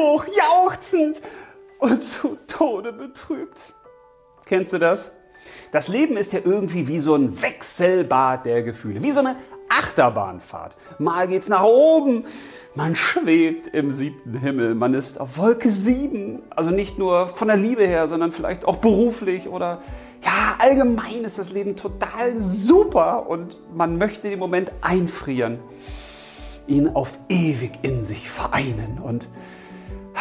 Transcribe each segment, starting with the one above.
hoch jauchzend und zu Tode betrübt. Kennst du das? Das Leben ist ja irgendwie wie so ein Wechselbad der Gefühle, wie so eine Achterbahnfahrt. Mal geht's nach oben, man schwebt im siebten Himmel, man ist auf Wolke sieben. Also nicht nur von der Liebe her, sondern vielleicht auch beruflich oder ja, allgemein ist das Leben total super und man möchte den Moment einfrieren, ihn auf ewig in sich vereinen und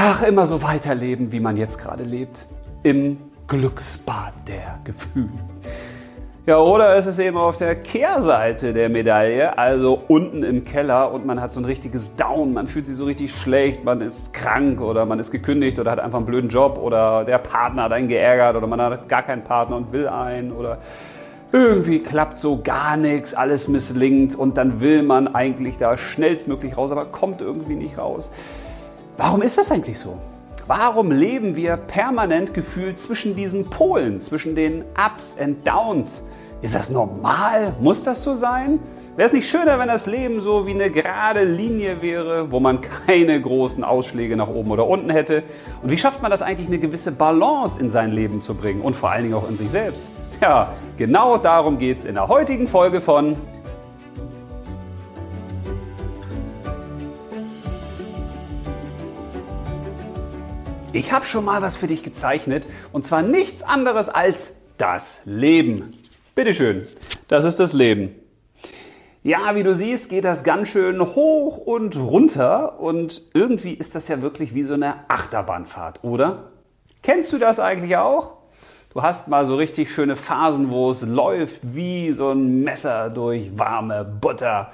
ach, immer so weiterleben, wie man jetzt gerade lebt, im Glücksbad der Gefühle. Ja, oder ist es eben auf der Kehrseite der Medaille, also unten im Keller und man hat so ein richtiges Down, man fühlt sich so richtig schlecht, man ist krank oder man ist gekündigt oder hat einfach einen blöden Job oder der Partner hat einen geärgert oder man hat gar keinen Partner und will einen oder irgendwie klappt so gar nichts, alles misslingt und dann will man eigentlich da schnellstmöglich raus, aber kommt irgendwie nicht raus. Warum ist das eigentlich so? Warum leben wir permanent gefühlt zwischen diesen Polen, zwischen den Ups and Downs? Ist das normal? Muss das so sein? Wäre es nicht schöner, wenn das Leben so wie eine gerade Linie wäre, wo man keine großen Ausschläge nach oben oder unten hätte? Und wie schafft man das eigentlich, eine gewisse Balance in sein Leben zu bringen und vor allen Dingen auch in sich selbst? Ja, genau darum geht es in der heutigen Folge von Ich habe schon mal was für dich gezeichnet und zwar nichts anderes als das Leben. Bitteschön, das ist das Leben. Ja, wie du siehst, geht das ganz schön hoch und runter und irgendwie ist das ja wirklich wie so eine Achterbahnfahrt, oder? Kennst du das eigentlich auch? Du hast mal so richtig schöne Phasen, wo es läuft wie so ein Messer durch warme Butter.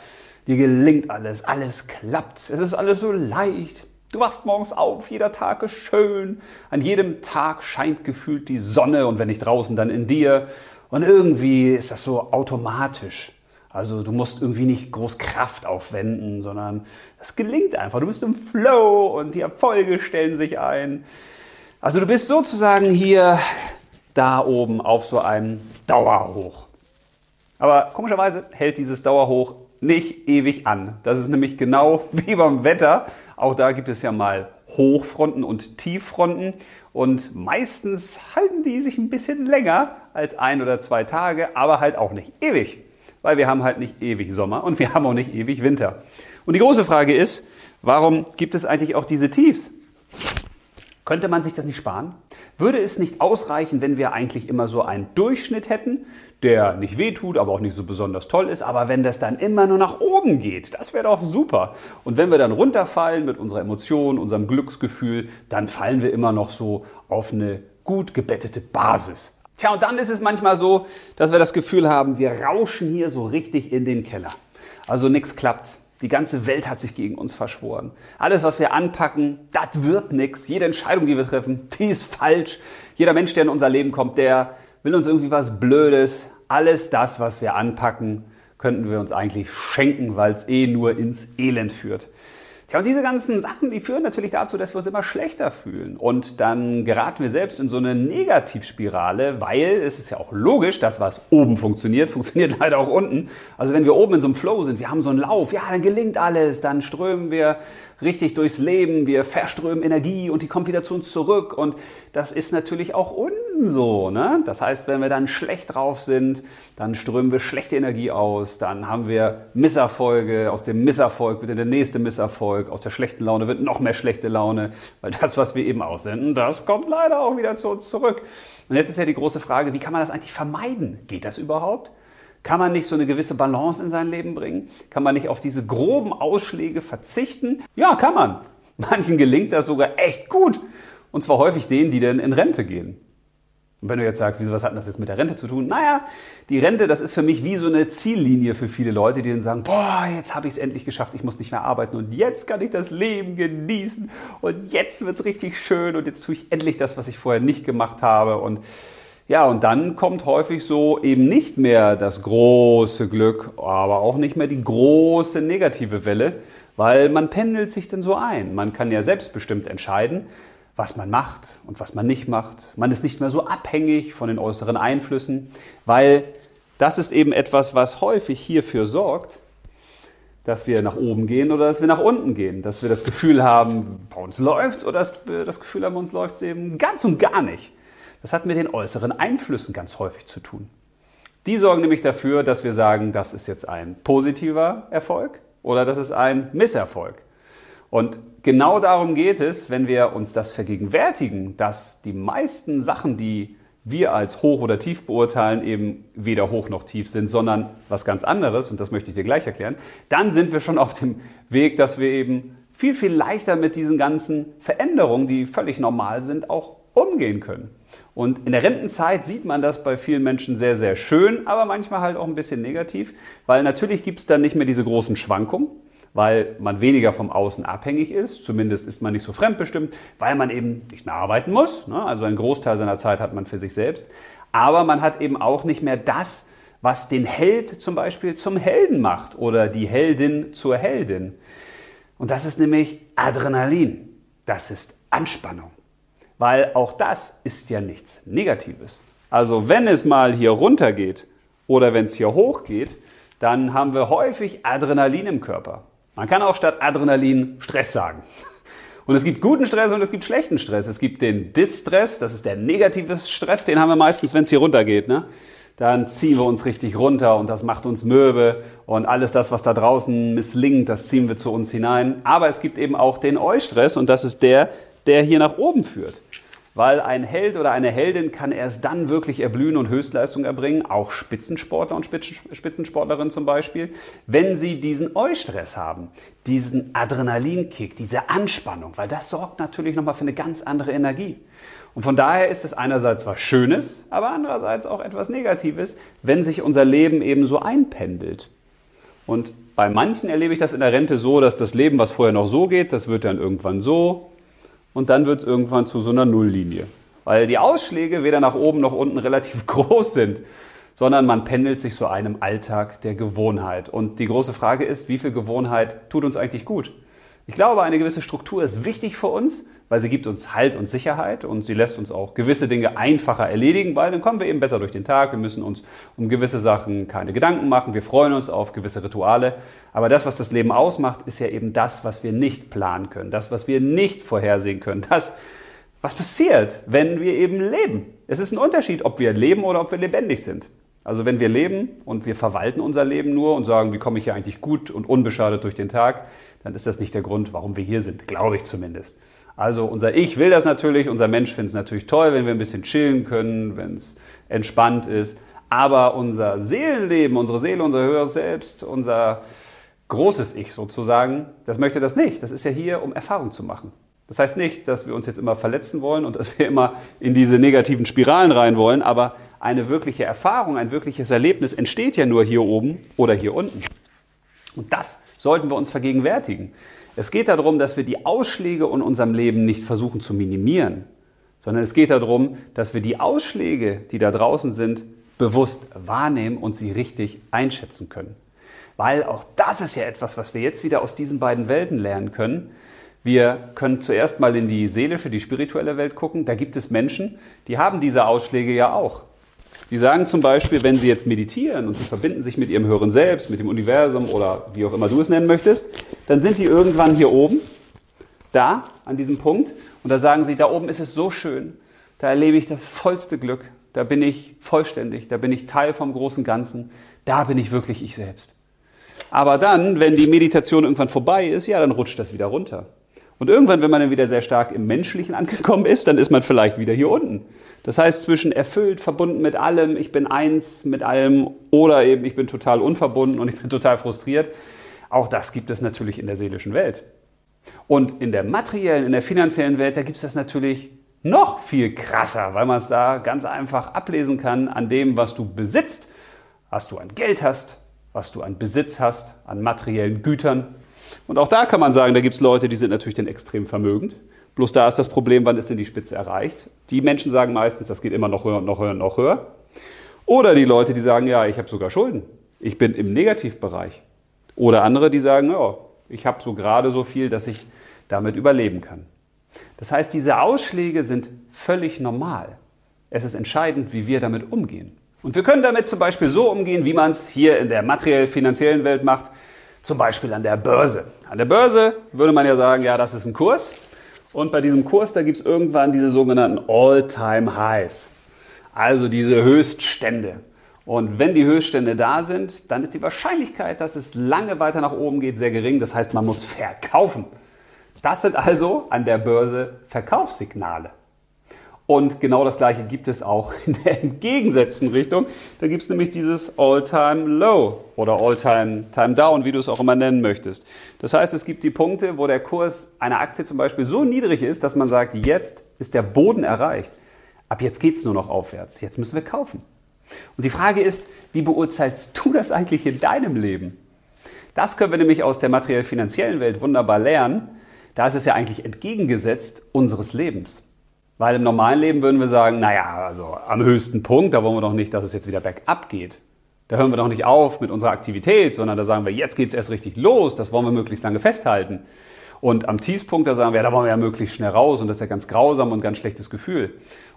Dir gelingt alles, alles klappt, es ist alles so leicht. Du wachst morgens auf, jeder Tag ist schön, an jedem Tag scheint gefühlt die Sonne und wenn nicht draußen, dann in dir. Und irgendwie ist das so automatisch. Also du musst irgendwie nicht groß Kraft aufwenden, sondern es gelingt einfach. Du bist im Flow und die Erfolge stellen sich ein. Also du bist sozusagen hier da oben auf so einem Dauerhoch. Aber komischerweise hält dieses Dauerhoch nicht ewig an. Das ist nämlich genau wie beim Wetter. Auch da gibt es ja mal Hochfronten und Tieffronten und meistens halten die sich ein bisschen länger als ein oder zwei Tage, aber halt auch nicht ewig, weil wir haben halt nicht ewig Sommer und wir haben auch nicht ewig Winter. Und die große Frage ist, warum gibt es eigentlich auch diese Tiefs? Könnte man sich das nicht sparen? Würde es nicht ausreichen, wenn wir eigentlich immer so einen Durchschnitt hätten, der nicht wehtut, aber auch nicht so besonders toll ist, aber wenn das dann immer nur nach oben geht, das wäre doch super. Und wenn wir dann runterfallen mit unserer Emotion, unserem Glücksgefühl, dann fallen wir immer noch so auf eine gut gebettete Basis. Tja, und dann ist es manchmal so, dass wir das Gefühl haben, wir rauschen hier so richtig in den Keller. Also nichts klappt, die ganze Welt hat sich gegen uns verschworen. Alles, was wir anpacken, das wird nichts. Jede Entscheidung, die wir treffen, die ist falsch. Jeder Mensch, der in unser Leben kommt, der will uns irgendwie was Blödes. Alles das, was wir anpacken, könnten wir uns eigentlich schenken, weil es eh nur ins Elend führt. Tja, und diese ganzen Sachen, die führen natürlich dazu, dass wir uns immer schlechter fühlen. Und dann geraten wir selbst in so eine Negativspirale, weil es ist ja auch logisch, dass was oben funktioniert, funktioniert leider auch unten. Also wenn wir oben in so einem Flow sind, wir haben so einen Lauf, ja, dann gelingt alles, dann strömen wir richtig durchs Leben, wir verströmen Energie und die kommt wieder zu uns zurück. Und das ist natürlich auch unten so. Ne? Das heißt, wenn wir dann schlecht drauf sind, dann strömen wir schlechte Energie aus, dann haben wir Misserfolge, aus dem Misserfolg wird der nächste Misserfolg, aus der schlechten Laune wird noch mehr schlechte Laune, weil das, was wir eben aussenden, das kommt leider auch wieder zu uns zurück. Und jetzt ist ja die große Frage, wie kann man das eigentlich vermeiden? Geht das überhaupt? Kann man nicht so eine gewisse Balance in sein Leben bringen? Kann man nicht auf diese groben Ausschläge verzichten? Ja, kann man. Manchen gelingt das sogar echt gut. Und zwar häufig denen, die dann in Rente gehen. Und wenn du jetzt sagst, wieso, was hat das jetzt mit der Rente zu tun? Naja, die Rente, das ist für mich wie so eine Ziellinie für viele Leute, die dann sagen, boah, jetzt habe ich es endlich geschafft, ich muss nicht mehr arbeiten und jetzt kann ich das Leben genießen und jetzt wird es richtig schön und jetzt tue ich endlich das, was ich vorher nicht gemacht habe und ja, und dann kommt häufig so eben nicht mehr das große Glück, aber auch nicht mehr die große negative Welle, weil man pendelt sich dann so ein. Man kann ja selbstbestimmt entscheiden, was man macht und was man nicht macht. Man ist nicht mehr so abhängig von den äußeren Einflüssen, weil das ist eben etwas, was häufig hierfür sorgt, dass wir nach oben gehen oder dass wir nach unten gehen, dass wir das Gefühl haben, bei uns läuft's oder dass wir das Gefühl haben, bei uns läuft's eben ganz und gar nicht. Das hat mit den äußeren Einflüssen ganz häufig zu tun. Die sorgen nämlich dafür, dass wir sagen, das ist jetzt ein positiver Erfolg oder das ist ein Misserfolg. Und genau darum geht es, wenn wir uns das vergegenwärtigen, dass die meisten Sachen, die wir als hoch oder tief beurteilen, eben weder hoch noch tief sind, sondern was ganz anderes, und das möchte ich dir gleich erklären, dann sind wir schon auf dem Weg, dass wir eben viel, viel leichter mit diesen ganzen Veränderungen, die völlig normal sind, auch umgehen können. Und in der Rentenzeit sieht man das bei vielen Menschen sehr, sehr schön, aber manchmal halt auch ein bisschen negativ, weil natürlich gibt es dann nicht mehr diese großen Schwankungen weil man weniger vom Außen abhängig ist. Zumindest ist man nicht so fremdbestimmt, weil man eben nicht mehr arbeiten muss. Ne? Also einen Großteil seiner Zeit hat man für sich selbst. Aber man hat eben auch nicht mehr das, was den Held zum Beispiel zum Helden macht oder die Heldin zur Heldin. Und das ist nämlich Adrenalin. Das ist Anspannung. Weil auch das ist ja nichts Negatives. Also wenn es mal hier runter geht oder wenn es hier hoch geht, dann haben wir häufig Adrenalin im Körper. Man kann auch statt Adrenalin Stress sagen. Und es gibt guten Stress und es gibt schlechten Stress. Es gibt den Distress, das ist der negative Stress, den haben wir meistens, wenn es hier runter geht. Ne? Dann ziehen wir uns richtig runter und das macht uns mürbe und alles das, was da draußen misslingt, das ziehen wir zu uns hinein. Aber es gibt eben auch den Eustress und das ist der, der hier nach oben führt weil ein Held oder eine Heldin kann erst dann wirklich erblühen und Höchstleistung erbringen, auch Spitzensportler und Spitzensportlerinnen zum Beispiel, wenn sie diesen Eustress haben, diesen Adrenalinkick, diese Anspannung, weil das sorgt natürlich nochmal für eine ganz andere Energie. Und von daher ist es einerseits was Schönes, aber andererseits auch etwas Negatives, wenn sich unser Leben eben so einpendelt. Und bei manchen erlebe ich das in der Rente so, dass das Leben, was vorher noch so geht, das wird dann irgendwann so, und dann wird es irgendwann zu so einer Nulllinie. Weil die Ausschläge weder nach oben noch unten relativ groß sind, sondern man pendelt sich so einem Alltag der Gewohnheit. Und die große Frage ist, wie viel Gewohnheit tut uns eigentlich gut? Ich glaube, eine gewisse Struktur ist wichtig für uns, weil sie gibt uns Halt und Sicherheit und sie lässt uns auch gewisse Dinge einfacher erledigen, weil dann kommen wir eben besser durch den Tag. Wir müssen uns um gewisse Sachen keine Gedanken machen. Wir freuen uns auf gewisse Rituale. Aber das, was das Leben ausmacht, ist ja eben das, was wir nicht planen können, das, was wir nicht vorhersehen können, das, was passiert, wenn wir eben leben. Es ist ein Unterschied, ob wir leben oder ob wir lebendig sind. Also wenn wir leben und wir verwalten unser Leben nur und sagen, wie komme ich hier eigentlich gut und unbeschadet durch den Tag, dann ist das nicht der Grund, warum wir hier sind, glaube ich zumindest. Also unser Ich will das natürlich, unser Mensch findet es natürlich toll, wenn wir ein bisschen chillen können, wenn es entspannt ist. Aber unser Seelenleben, unsere Seele, unser höheres Selbst, unser großes Ich sozusagen, das möchte das nicht. Das ist ja hier, um Erfahrung zu machen. Das heißt nicht, dass wir uns jetzt immer verletzen wollen und dass wir immer in diese negativen Spiralen rein wollen, aber eine wirkliche Erfahrung, ein wirkliches Erlebnis entsteht ja nur hier oben oder hier unten. Und das sollten wir uns vergegenwärtigen. Es geht darum, dass wir die Ausschläge in unserem Leben nicht versuchen zu minimieren, sondern es geht darum, dass wir die Ausschläge, die da draußen sind, bewusst wahrnehmen und sie richtig einschätzen können. Weil auch das ist ja etwas, was wir jetzt wieder aus diesen beiden Welten lernen können. Wir können zuerst mal in die seelische, die spirituelle Welt gucken. Da gibt es Menschen, die haben diese Ausschläge ja auch. Die sagen zum Beispiel, wenn sie jetzt meditieren und sie verbinden sich mit ihrem höheren Selbst, mit dem Universum oder wie auch immer du es nennen möchtest, dann sind die irgendwann hier oben, da, an diesem Punkt, und da sagen sie, da oben ist es so schön, da erlebe ich das vollste Glück, da bin ich vollständig, da bin ich Teil vom großen Ganzen, da bin ich wirklich ich selbst. Aber dann, wenn die Meditation irgendwann vorbei ist, ja, dann rutscht das wieder runter. Und irgendwann, wenn man dann wieder sehr stark im Menschlichen angekommen ist, dann ist man vielleicht wieder hier unten. Das heißt, zwischen erfüllt, verbunden mit allem, ich bin eins mit allem oder eben ich bin total unverbunden und ich bin total frustriert. Auch das gibt es natürlich in der seelischen Welt. Und in der materiellen, in der finanziellen Welt, da gibt es das natürlich noch viel krasser, weil man es da ganz einfach ablesen kann an dem, was du besitzt, was du an Geld hast, was du an Besitz hast, an materiellen Gütern. Und auch da kann man sagen, da gibt es Leute, die sind natürlich dann extrem vermögend. Bloß da ist das Problem, wann ist denn die Spitze erreicht? Die Menschen sagen meistens, das geht immer noch höher und noch höher und noch höher. Oder die Leute, die sagen, ja, ich habe sogar Schulden. Ich bin im Negativbereich. Oder andere, die sagen, ja, ich habe so gerade so viel, dass ich damit überleben kann. Das heißt, diese Ausschläge sind völlig normal. Es ist entscheidend, wie wir damit umgehen. Und wir können damit zum Beispiel so umgehen, wie man es hier in der materiell-finanziellen Welt macht. Zum Beispiel an der Börse. An der Börse würde man ja sagen, ja, das ist ein Kurs. Und bei diesem Kurs, da gibt es irgendwann diese sogenannten All-Time-Highs. Also diese Höchststände. Und wenn die Höchststände da sind, dann ist die Wahrscheinlichkeit, dass es lange weiter nach oben geht, sehr gering. Das heißt, man muss verkaufen. Das sind also an der Börse Verkaufssignale. Und genau das gleiche gibt es auch in der entgegengesetzten Richtung. Da gibt es nämlich dieses All-Time-Low oder All-Time-Time-Down, wie du es auch immer nennen möchtest. Das heißt, es gibt die Punkte, wo der Kurs einer Aktie zum Beispiel so niedrig ist, dass man sagt, jetzt ist der Boden erreicht. Ab jetzt geht es nur noch aufwärts. Jetzt müssen wir kaufen. Und die Frage ist, wie beurteilst du das eigentlich in deinem Leben? Das können wir nämlich aus der materiell-finanziellen Welt wunderbar lernen. Da ist es ja eigentlich entgegengesetzt unseres Lebens. Weil im normalen Leben würden wir sagen, naja, also am höchsten Punkt, da wollen wir doch nicht, dass es jetzt wieder bergab geht. Da hören wir doch nicht auf mit unserer Aktivität, sondern da sagen wir, jetzt geht es erst richtig los, das wollen wir möglichst lange festhalten. Und am Tiefpunkt, da sagen wir, ja, da wollen wir ja möglichst schnell raus und das ist ja ganz grausam und ganz schlechtes Gefühl.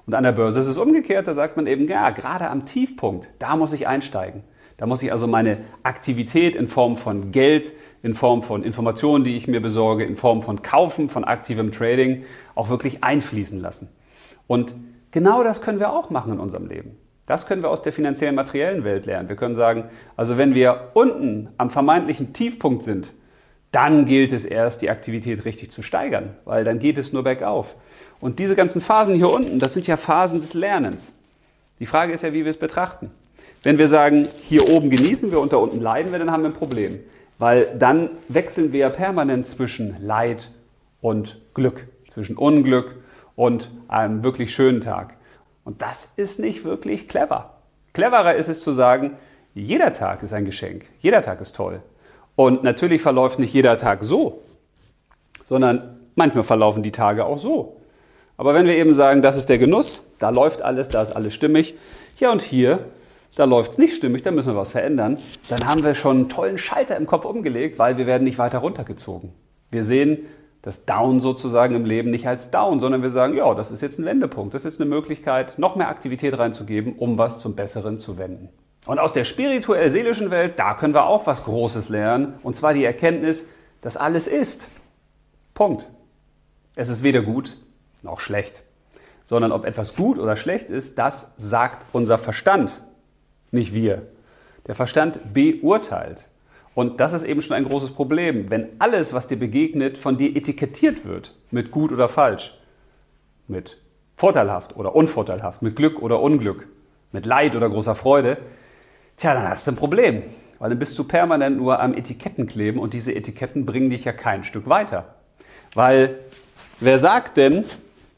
Und an der Börse ist es umgekehrt, da sagt man eben, ja, gerade am Tiefpunkt, da muss ich einsteigen. Da muss ich also meine Aktivität in Form von Geld, in Form von Informationen, die ich mir besorge, in Form von Kaufen, von aktivem Trading auch wirklich einfließen lassen. Und genau das können wir auch machen in unserem Leben. Das können wir aus der finanziellen materiellen Welt lernen. Wir können sagen, also wenn wir unten am vermeintlichen Tiefpunkt sind, dann gilt es erst, die Aktivität richtig zu steigern, weil dann geht es nur bergauf. Und diese ganzen Phasen hier unten, das sind ja Phasen des Lernens. Die Frage ist ja, wie wir es betrachten. Wenn wir sagen, hier oben genießen wir und da unten leiden wir, dann haben wir ein Problem. Weil dann wechseln wir ja permanent zwischen Leid und Glück, zwischen Unglück und einem wirklich schönen Tag. Und das ist nicht wirklich clever. Cleverer ist es zu sagen, jeder Tag ist ein Geschenk, jeder Tag ist toll. Und natürlich verläuft nicht jeder Tag so, sondern manchmal verlaufen die Tage auch so. Aber wenn wir eben sagen, das ist der Genuss, da läuft alles, da ist alles stimmig, ja und hier, da läuft es nicht stimmig, da müssen wir was verändern, dann haben wir schon einen tollen Schalter im Kopf umgelegt, weil wir werden nicht weiter runtergezogen. Wir sehen das Down sozusagen im Leben nicht als Down, sondern wir sagen, ja, das ist jetzt ein Wendepunkt, das ist eine Möglichkeit, noch mehr Aktivität reinzugeben, um was zum Besseren zu wenden. Und aus der spirituell-seelischen Welt, da können wir auch was Großes lernen. Und zwar die Erkenntnis, dass alles ist. Punkt. Es ist weder gut noch schlecht. Sondern ob etwas gut oder schlecht ist, das sagt unser Verstand, nicht wir. Der Verstand beurteilt. Und das ist eben schon ein großes Problem, wenn alles, was dir begegnet, von dir etikettiert wird mit gut oder falsch, mit vorteilhaft oder unvorteilhaft, mit Glück oder Unglück, mit Leid oder großer Freude, Tja, dann hast du ein Problem, weil dann bist du permanent nur am Etiketten kleben und diese Etiketten bringen dich ja kein Stück weiter. Weil wer sagt denn,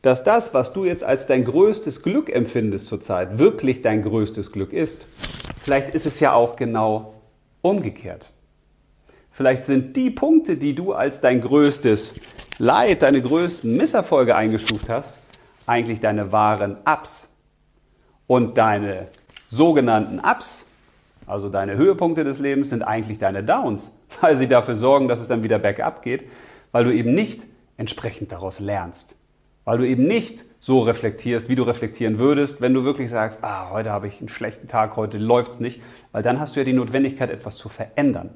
dass das, was du jetzt als dein größtes Glück empfindest zurzeit, wirklich dein größtes Glück ist? Vielleicht ist es ja auch genau umgekehrt. Vielleicht sind die Punkte, die du als dein größtes Leid, deine größten Misserfolge eingestuft hast, eigentlich deine wahren Ups. Und deine sogenannten Ups also deine Höhepunkte des Lebens sind eigentlich deine Downs, weil sie dafür sorgen, dass es dann wieder bergab geht, weil du eben nicht entsprechend daraus lernst. Weil du eben nicht so reflektierst, wie du reflektieren würdest, wenn du wirklich sagst, ah, heute habe ich einen schlechten Tag, heute läuft es nicht, weil dann hast du ja die Notwendigkeit, etwas zu verändern.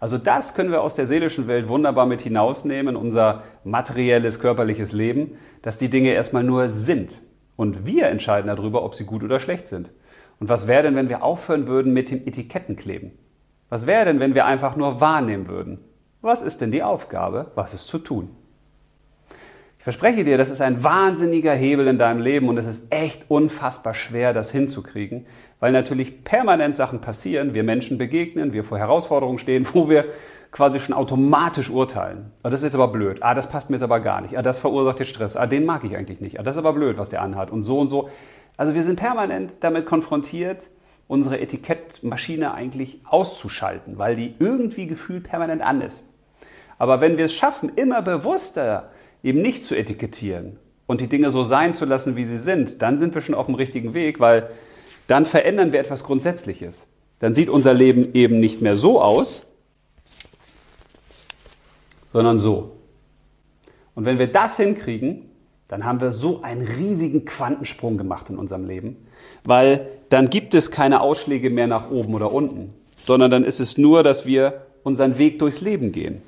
Also das können wir aus der seelischen Welt wunderbar mit hinausnehmen in unser materielles, körperliches Leben, dass die Dinge erstmal nur sind. Und wir entscheiden darüber, ob sie gut oder schlecht sind. Und was wäre denn, wenn wir aufhören würden mit dem Etikettenkleben? Was wäre denn, wenn wir einfach nur wahrnehmen würden? Was ist denn die Aufgabe? Was ist zu tun? Verspreche dir, das ist ein wahnsinniger Hebel in deinem Leben und es ist echt unfassbar schwer, das hinzukriegen, weil natürlich permanent Sachen passieren, wir Menschen begegnen, wir vor Herausforderungen stehen, wo wir quasi schon automatisch urteilen. Ah, das ist jetzt aber blöd. Ah, das passt mir jetzt aber gar nicht. Ah, das verursacht jetzt Stress. Ah, den mag ich eigentlich nicht. Ah, das ist aber blöd, was der anhat. Und so und so. Also wir sind permanent damit konfrontiert, unsere Etikettmaschine eigentlich auszuschalten, weil die irgendwie gefühlt permanent an ist. Aber wenn wir es schaffen, immer bewusster eben nicht zu etikettieren und die Dinge so sein zu lassen, wie sie sind, dann sind wir schon auf dem richtigen Weg, weil dann verändern wir etwas Grundsätzliches. Dann sieht unser Leben eben nicht mehr so aus, sondern so. Und wenn wir das hinkriegen, dann haben wir so einen riesigen Quantensprung gemacht in unserem Leben, weil dann gibt es keine Ausschläge mehr nach oben oder unten, sondern dann ist es nur, dass wir unseren Weg durchs Leben gehen.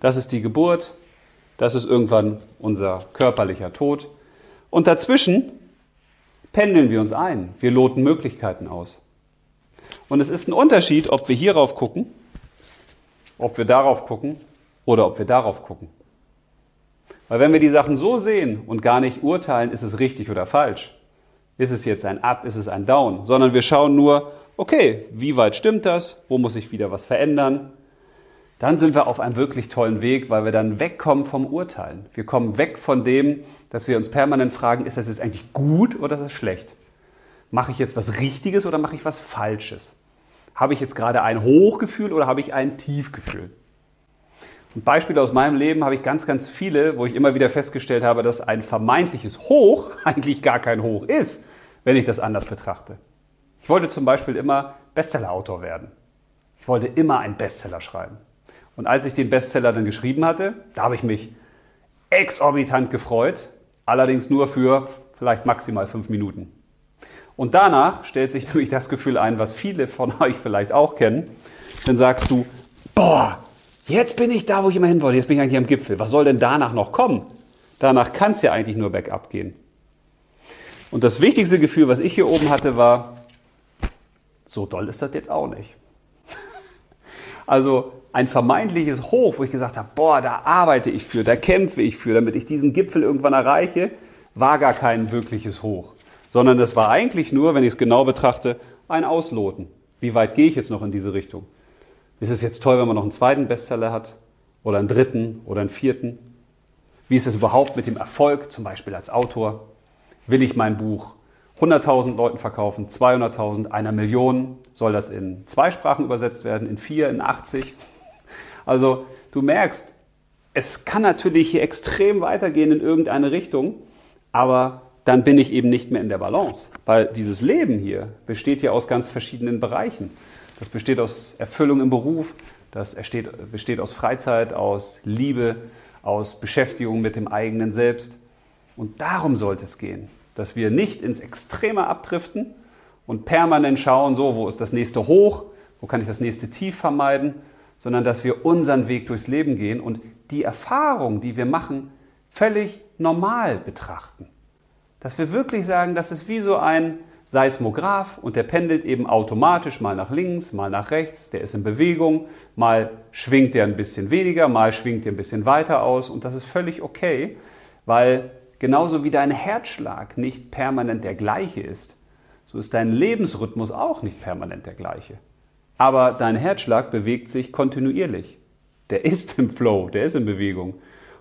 Das ist die Geburt, das ist irgendwann unser körperlicher Tod. Und dazwischen pendeln wir uns ein, wir loten Möglichkeiten aus. Und es ist ein Unterschied, ob wir hierauf gucken, ob wir darauf gucken oder ob wir darauf gucken. Weil wenn wir die Sachen so sehen und gar nicht urteilen, ist es richtig oder falsch, ist es jetzt ein Up, ist es ein Down, sondern wir schauen nur, okay, wie weit stimmt das, wo muss ich wieder was verändern, dann sind wir auf einem wirklich tollen Weg, weil wir dann wegkommen vom Urteilen. Wir kommen weg von dem, dass wir uns permanent fragen, ist das jetzt eigentlich gut oder ist das schlecht? Mache ich jetzt was Richtiges oder mache ich was Falsches? Habe ich jetzt gerade ein Hochgefühl oder habe ich ein Tiefgefühl? Und Beispiele aus meinem Leben habe ich ganz, ganz viele, wo ich immer wieder festgestellt habe, dass ein vermeintliches Hoch eigentlich gar kein Hoch ist, wenn ich das anders betrachte. Ich wollte zum Beispiel immer Bestsellerautor werden. Ich wollte immer einen Bestseller schreiben. Und als ich den Bestseller dann geschrieben hatte, da habe ich mich exorbitant gefreut, allerdings nur für vielleicht maximal fünf Minuten. Und danach stellt sich nämlich das Gefühl ein, was viele von euch vielleicht auch kennen. Dann sagst du, boah, jetzt bin ich da, wo ich immer hin wollte, jetzt bin ich eigentlich am Gipfel. Was soll denn danach noch kommen? Danach kann es ja eigentlich nur bergab gehen. Und das wichtigste Gefühl, was ich hier oben hatte, war, so doll ist das jetzt auch nicht. Also ein vermeintliches Hoch, wo ich gesagt habe, boah, da arbeite ich für, da kämpfe ich für, damit ich diesen Gipfel irgendwann erreiche, war gar kein wirkliches Hoch, sondern das war eigentlich nur, wenn ich es genau betrachte, ein Ausloten. Wie weit gehe ich jetzt noch in diese Richtung? Ist es jetzt toll, wenn man noch einen zweiten Bestseller hat oder einen dritten oder einen vierten? Wie ist es überhaupt mit dem Erfolg, zum Beispiel als Autor? Will ich mein Buch 100.000 Leuten verkaufen, 200.000, einer Million? Soll das in zwei Sprachen übersetzt werden, in vier, in 80? Also du merkst, es kann natürlich hier extrem weitergehen in irgendeine Richtung, aber dann bin ich eben nicht mehr in der Balance. Weil dieses Leben hier besteht ja aus ganz verschiedenen Bereichen. Das besteht aus Erfüllung im Beruf, das besteht aus Freizeit, aus Liebe, aus Beschäftigung mit dem eigenen Selbst. Und darum sollte es gehen, dass wir nicht ins Extreme abdriften und permanent schauen, so, wo ist das nächste Hoch, wo kann ich das nächste Tief vermeiden, sondern dass wir unseren Weg durchs Leben gehen und die Erfahrung, die wir machen, völlig normal betrachten. Dass wir wirklich sagen, das ist wie so ein Seismograph und der pendelt eben automatisch mal nach links, mal nach rechts, der ist in Bewegung, mal schwingt er ein bisschen weniger, mal schwingt er ein bisschen weiter aus und das ist völlig okay, weil genauso wie dein Herzschlag nicht permanent der gleiche ist, so ist dein Lebensrhythmus auch nicht permanent der gleiche. Aber dein Herzschlag bewegt sich kontinuierlich. Der ist im Flow, der ist in Bewegung.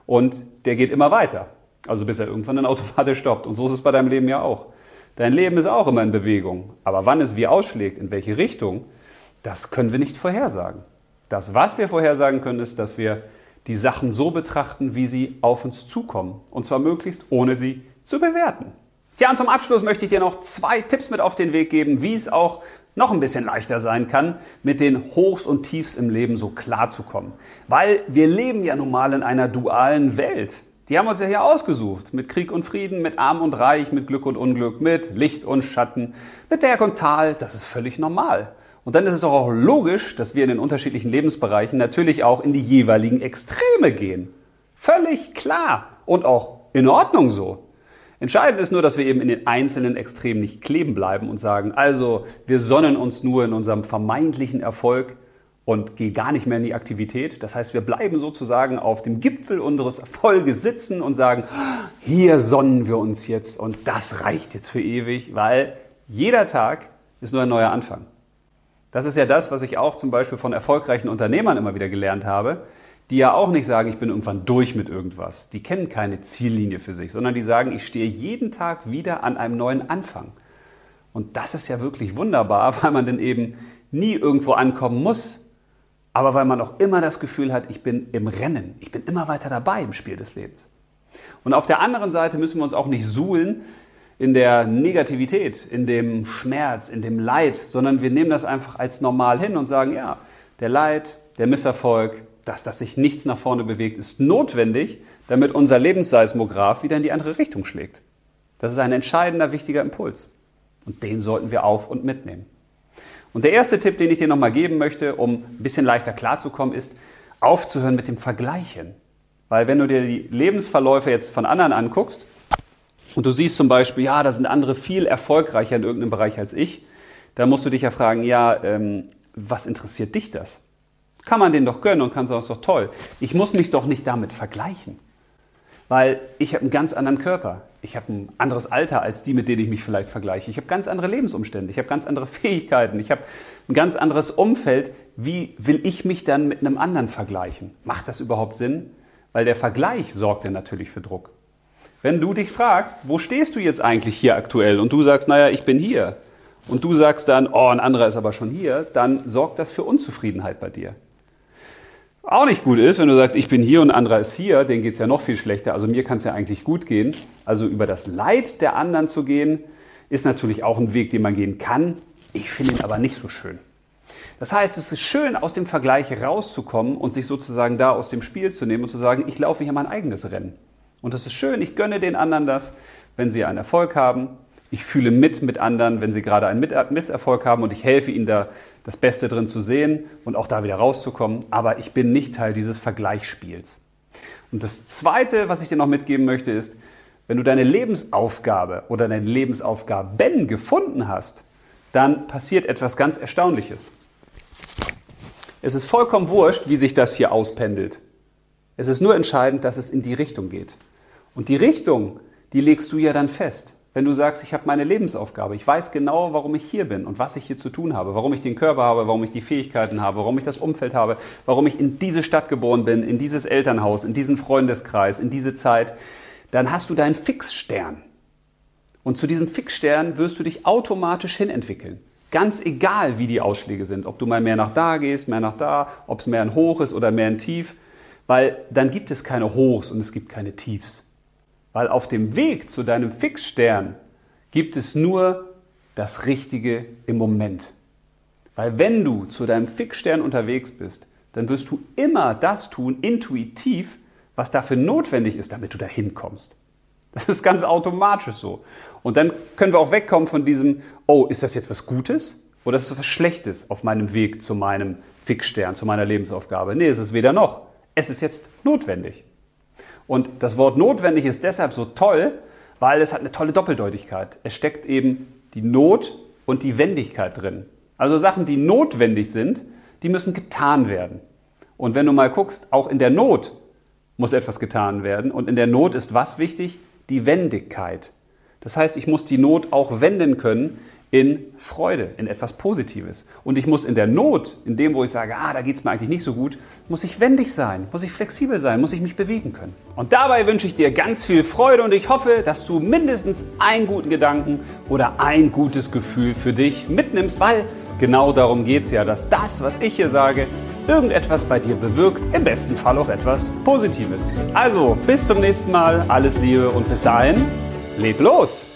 Und der geht immer weiter. Also bis er irgendwann dann automatisch stoppt. Und so ist es bei deinem Leben ja auch. Dein Leben ist auch immer in Bewegung. Aber wann es wie ausschlägt, in welche Richtung, das können wir nicht vorhersagen. Das, was wir vorhersagen können, ist, dass wir die Sachen so betrachten, wie sie auf uns zukommen. Und zwar möglichst ohne sie zu bewerten. Tja, und zum Abschluss möchte ich dir noch zwei Tipps mit auf den Weg geben, wie es auch noch ein bisschen leichter sein kann, mit den Hochs und Tiefs im Leben so klar zu kommen. Weil wir leben ja nun mal in einer dualen Welt. Die haben uns ja hier ausgesucht. Mit Krieg und Frieden, mit Arm und Reich, mit Glück und Unglück, mit Licht und Schatten, mit Berg und Tal. Das ist völlig normal. Und dann ist es doch auch logisch, dass wir in den unterschiedlichen Lebensbereichen natürlich auch in die jeweiligen Extreme gehen. Völlig klar. Und auch in Ordnung so. Entscheidend ist nur, dass wir eben in den einzelnen Extremen nicht kleben bleiben und sagen, also wir sonnen uns nur in unserem vermeintlichen Erfolg und gehen gar nicht mehr in die Aktivität. Das heißt, wir bleiben sozusagen auf dem Gipfel unseres Erfolges sitzen und sagen, hier sonnen wir uns jetzt und das reicht jetzt für ewig, weil jeder Tag ist nur ein neuer Anfang. Das ist ja das, was ich auch zum Beispiel von erfolgreichen Unternehmern immer wieder gelernt habe die ja auch nicht sagen, ich bin irgendwann durch mit irgendwas. Die kennen keine Ziellinie für sich, sondern die sagen, ich stehe jeden Tag wieder an einem neuen Anfang. Und das ist ja wirklich wunderbar, weil man dann eben nie irgendwo ankommen muss, aber weil man auch immer das Gefühl hat, ich bin im Rennen, ich bin immer weiter dabei im Spiel des Lebens. Und auf der anderen Seite müssen wir uns auch nicht suhlen in der Negativität, in dem Schmerz, in dem Leid, sondern wir nehmen das einfach als normal hin und sagen, ja, der Leid, der Misserfolg, dass, dass sich nichts nach vorne bewegt, ist notwendig, damit unser Lebensseismograph wieder in die andere Richtung schlägt. Das ist ein entscheidender, wichtiger Impuls. Und den sollten wir auf und mitnehmen. Und der erste Tipp, den ich dir nochmal geben möchte, um ein bisschen leichter klarzukommen, ist, aufzuhören mit dem Vergleichen. Weil wenn du dir die Lebensverläufe jetzt von anderen anguckst und du siehst zum Beispiel, ja, da sind andere viel erfolgreicher in irgendeinem Bereich als ich, dann musst du dich ja fragen, ja, ähm, was interessiert dich das? Kann man den doch gönnen und kann sagen, ist doch toll. Ich muss mich doch nicht damit vergleichen. Weil ich habe einen ganz anderen Körper. Ich habe ein anderes Alter als die, mit denen ich mich vielleicht vergleiche. Ich habe ganz andere Lebensumstände. Ich habe ganz andere Fähigkeiten. Ich habe ein ganz anderes Umfeld. Wie will ich mich dann mit einem anderen vergleichen? Macht das überhaupt Sinn? Weil der Vergleich sorgt ja natürlich für Druck. Wenn du dich fragst, wo stehst du jetzt eigentlich hier aktuell und du sagst, naja, ich bin hier und du sagst dann, oh, ein anderer ist aber schon hier, dann sorgt das für Unzufriedenheit bei dir auch nicht gut ist, wenn du sagst, ich bin hier und anderer ist hier, denen geht es ja noch viel schlechter. Also mir kann es ja eigentlich gut gehen. Also über das Leid der anderen zu gehen, ist natürlich auch ein Weg, den man gehen kann. Ich finde ihn aber nicht so schön. Das heißt, es ist schön, aus dem Vergleich rauszukommen und sich sozusagen da aus dem Spiel zu nehmen und zu sagen, ich laufe hier mein eigenes Rennen. Und das ist schön, ich gönne den anderen das, wenn sie einen Erfolg haben ich fühle mit mit anderen, wenn sie gerade einen Misserfolg haben und ich helfe ihnen da das Beste drin zu sehen und auch da wieder rauszukommen. Aber ich bin nicht Teil dieses Vergleichsspiels. Und das Zweite, was ich dir noch mitgeben möchte, ist, wenn du deine Lebensaufgabe oder deine Lebensaufgaben gefunden hast, dann passiert etwas ganz Erstaunliches. Es ist vollkommen wurscht, wie sich das hier auspendelt. Es ist nur entscheidend, dass es in die Richtung geht. Und die Richtung, die legst du ja dann fest. Wenn du sagst, ich habe meine Lebensaufgabe, ich weiß genau, warum ich hier bin und was ich hier zu tun habe, warum ich den Körper habe, warum ich die Fähigkeiten habe, warum ich das Umfeld habe, warum ich in diese Stadt geboren bin, in dieses Elternhaus, in diesen Freundeskreis, in diese Zeit, dann hast du deinen Fixstern. Und zu diesem Fixstern wirst du dich automatisch hinentwickeln. Ganz egal, wie die Ausschläge sind, ob du mal mehr nach da gehst, mehr nach da, ob es mehr ein Hoch ist oder mehr ein Tief, weil dann gibt es keine Hochs und es gibt keine Tiefs. Weil auf dem Weg zu deinem Fixstern gibt es nur das Richtige im Moment. Weil wenn du zu deinem Fixstern unterwegs bist, dann wirst du immer das tun, intuitiv, was dafür notwendig ist, damit du dahin kommst. Das ist ganz automatisch so. Und dann können wir auch wegkommen von diesem, oh, ist das jetzt was Gutes oder ist das was Schlechtes auf meinem Weg zu meinem Fixstern, zu meiner Lebensaufgabe? Nee, es ist weder noch. Es ist jetzt notwendig. Und das Wort notwendig ist deshalb so toll, weil es hat eine tolle Doppeldeutigkeit. Es steckt eben die Not und die Wendigkeit drin. Also Sachen, die notwendig sind, die müssen getan werden. Und wenn du mal guckst, auch in der Not muss etwas getan werden. Und in der Not ist was wichtig? Die Wendigkeit. Das heißt, ich muss die Not auch wenden können in Freude, in etwas Positives. Und ich muss in der Not, in dem, wo ich sage, ah, da geht es mir eigentlich nicht so gut, muss ich wendig sein, muss ich flexibel sein, muss ich mich bewegen können. Und dabei wünsche ich dir ganz viel Freude und ich hoffe, dass du mindestens einen guten Gedanken oder ein gutes Gefühl für dich mitnimmst, weil genau darum geht es ja, dass das, was ich hier sage, irgendetwas bei dir bewirkt, im besten Fall auch etwas Positives. Also, bis zum nächsten Mal, alles Liebe und bis dahin, leb los!